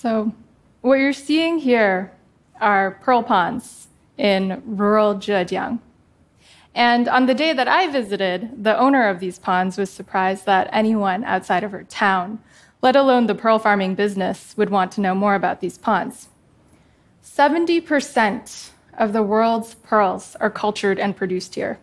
So, what you're seeing here are pearl ponds in rural Zhejiang. And on the day that I visited, the owner of these ponds was surprised that anyone outside of her town, let alone the pearl farming business, would want to know more about these ponds. 70% of the world's pearls are cultured and produced here.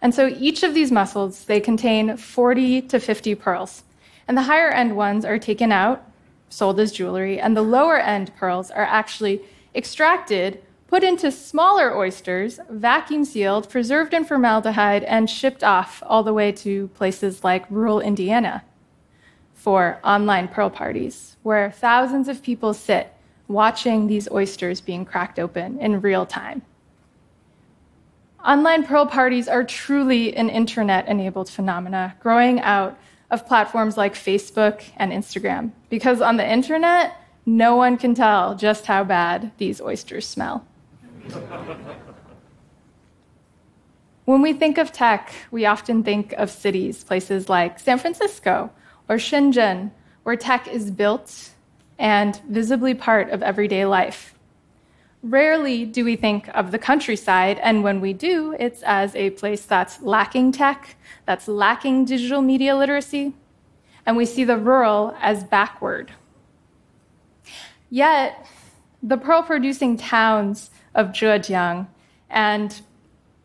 And so each of these mussels, they contain 40 to 50 pearls. And the higher end ones are taken out, sold as jewelry, and the lower end pearls are actually extracted, put into smaller oysters, vacuum sealed, preserved in formaldehyde, and shipped off all the way to places like rural Indiana for online pearl parties, where thousands of people sit watching these oysters being cracked open in real time. Online pearl parties are truly an internet enabled phenomena growing out of platforms like Facebook and Instagram. Because on the internet, no one can tell just how bad these oysters smell. when we think of tech, we often think of cities, places like San Francisco or Shenzhen, where tech is built and visibly part of everyday life. Rarely do we think of the countryside, and when we do, it's as a place that's lacking tech, that's lacking digital media literacy, and we see the rural as backward. Yet, the pearl producing towns of Zhejiang and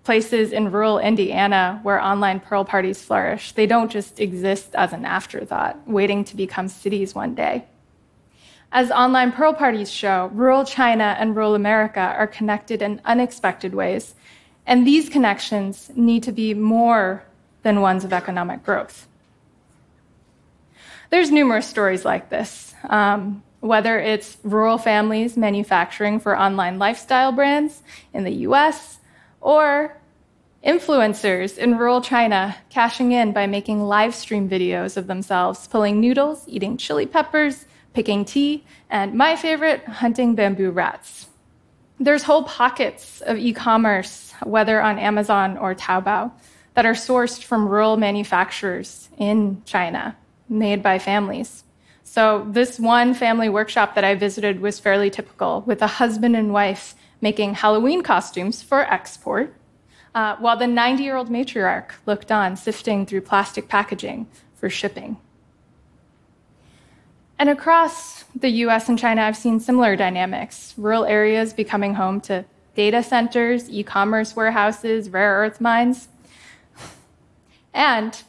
places in rural Indiana where online pearl parties flourish, they don't just exist as an afterthought, waiting to become cities one day. As online pearl parties show, rural China and rural America are connected in unexpected ways, and these connections need to be more than ones of economic growth. There's numerous stories like this, um, whether it's rural families manufacturing for online lifestyle brands in the US, or influencers in rural China cashing in by making live stream videos of themselves pulling noodles, eating chili peppers, picking tea, and my favorite, hunting bamboo rats. There's whole pockets of e commerce, whether on Amazon or Taobao, that are sourced from rural manufacturers in China, made by families. So, this one family workshop that I visited was fairly typical, with a husband and wife making Halloween costumes for export, uh, while the 90 year old matriarch looked on, sifting through plastic packaging for shipping. And across the US and China, I've seen similar dynamics rural areas becoming home to data centers, e commerce warehouses, rare earth mines, and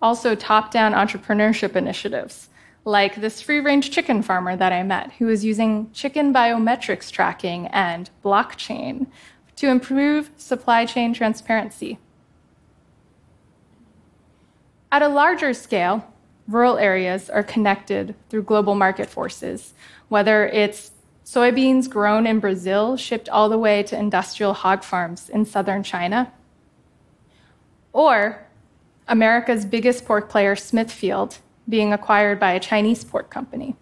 also top down entrepreneurship initiatives, like this free range chicken farmer that I met, who was using chicken biometrics tracking and blockchain to improve supply chain transparency. At a larger scale, rural areas are connected through global market forces, whether it's soybeans grown in Brazil shipped all the way to industrial hog farms in southern China, or America's biggest pork player, Smithfield, being acquired by a Chinese pork company.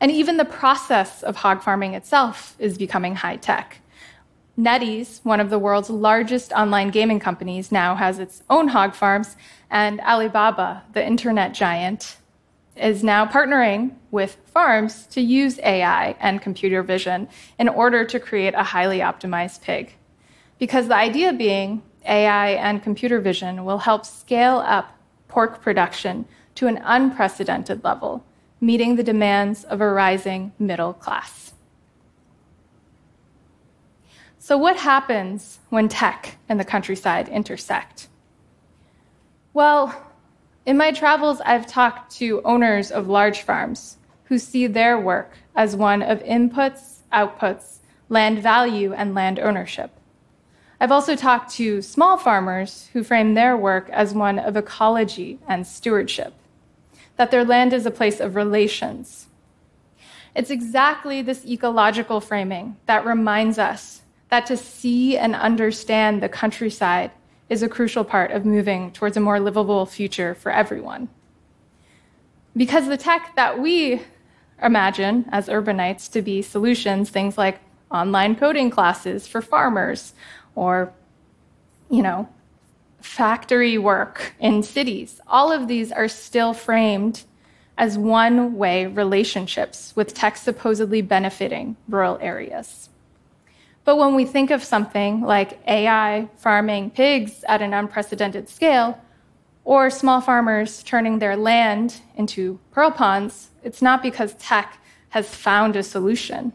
And even the process of hog farming itself is becoming high tech. NetEase, one of the world's largest online gaming companies, now has its own hog farms, and Alibaba, the internet giant, is now partnering with farms to use AI and computer vision in order to create a highly optimized pig. Because the idea being AI and computer vision will help scale up pork production to an unprecedented level, meeting the demands of a rising middle class. So, what happens when tech and the countryside intersect? Well, in my travels, I've talked to owners of large farms who see their work as one of inputs, outputs, land value, and land ownership. I've also talked to small farmers who frame their work as one of ecology and stewardship, that their land is a place of relations. It's exactly this ecological framing that reminds us that to see and understand the countryside is a crucial part of moving towards a more livable future for everyone. Because the tech that we imagine as urbanites to be solutions, things like online coding classes for farmers or, you know, factory work in cities, all of these are still framed as one way relationships with tech supposedly benefiting rural areas. But when we think of something like AI farming pigs at an unprecedented scale, or small farmers turning their land into pearl ponds, it's not because tech has found a solution.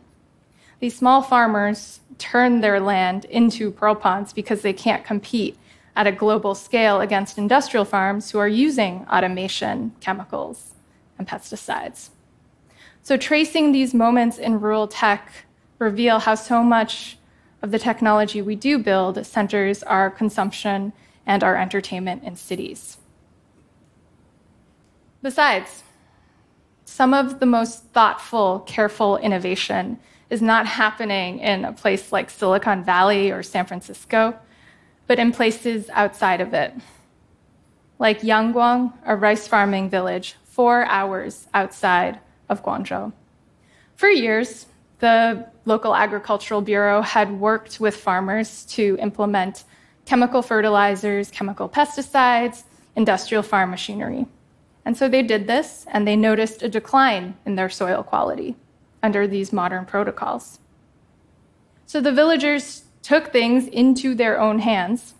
These small farmers turn their land into pearl ponds because they can't compete at a global scale against industrial farms who are using automation, chemicals, and pesticides. So, tracing these moments in rural tech reveal how so much of the technology we do build centers our consumption and our entertainment in cities. Besides, some of the most thoughtful, careful innovation is not happening in a place like Silicon Valley or San Francisco, but in places outside of it, like Yangguang, a rice farming village four hours outside of Guangzhou. For years, the local agricultural bureau had worked with farmers to implement chemical fertilizers, chemical pesticides, industrial farm machinery. And so they did this, and they noticed a decline in their soil quality under these modern protocols. So the villagers took things into their own hands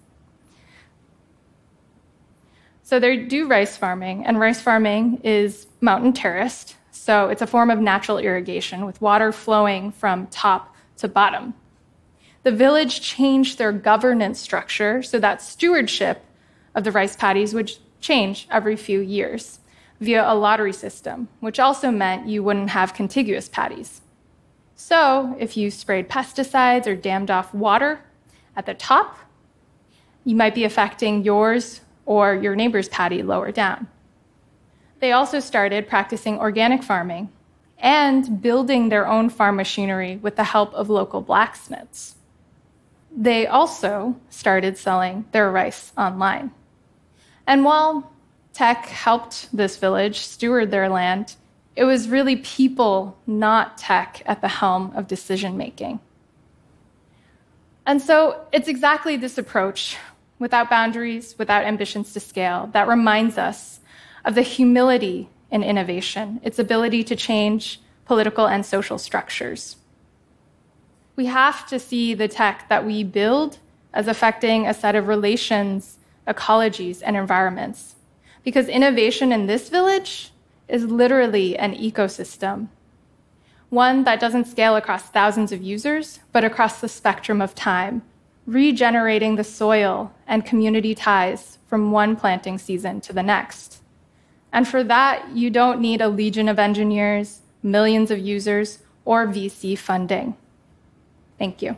so they do rice farming, and rice farming is mountain terraced. So it's a form of natural irrigation with water flowing from top to bottom. The village changed their governance structure so that stewardship of the rice paddies would change every few years via a lottery system, which also meant you wouldn't have contiguous paddies. So if you sprayed pesticides or dammed off water at the top, you might be affecting yours or your neighbor's paddy lower down. They also started practicing organic farming and building their own farm machinery with the help of local blacksmiths. They also started selling their rice online. And while tech helped this village steward their land, it was really people, not tech, at the helm of decision making. And so it's exactly this approach without boundaries, without ambitions to scale, that reminds us of the humility in innovation, its ability to change political and social structures. We have to see the tech that we build as affecting a set of relations, ecologies, and environments. Because innovation in this village is literally an ecosystem, one that doesn't scale across thousands of users, but across the spectrum of time regenerating the soil and community ties from one planting season to the next. And for that, you don't need a legion of engineers, millions of users, or VC funding. Thank you.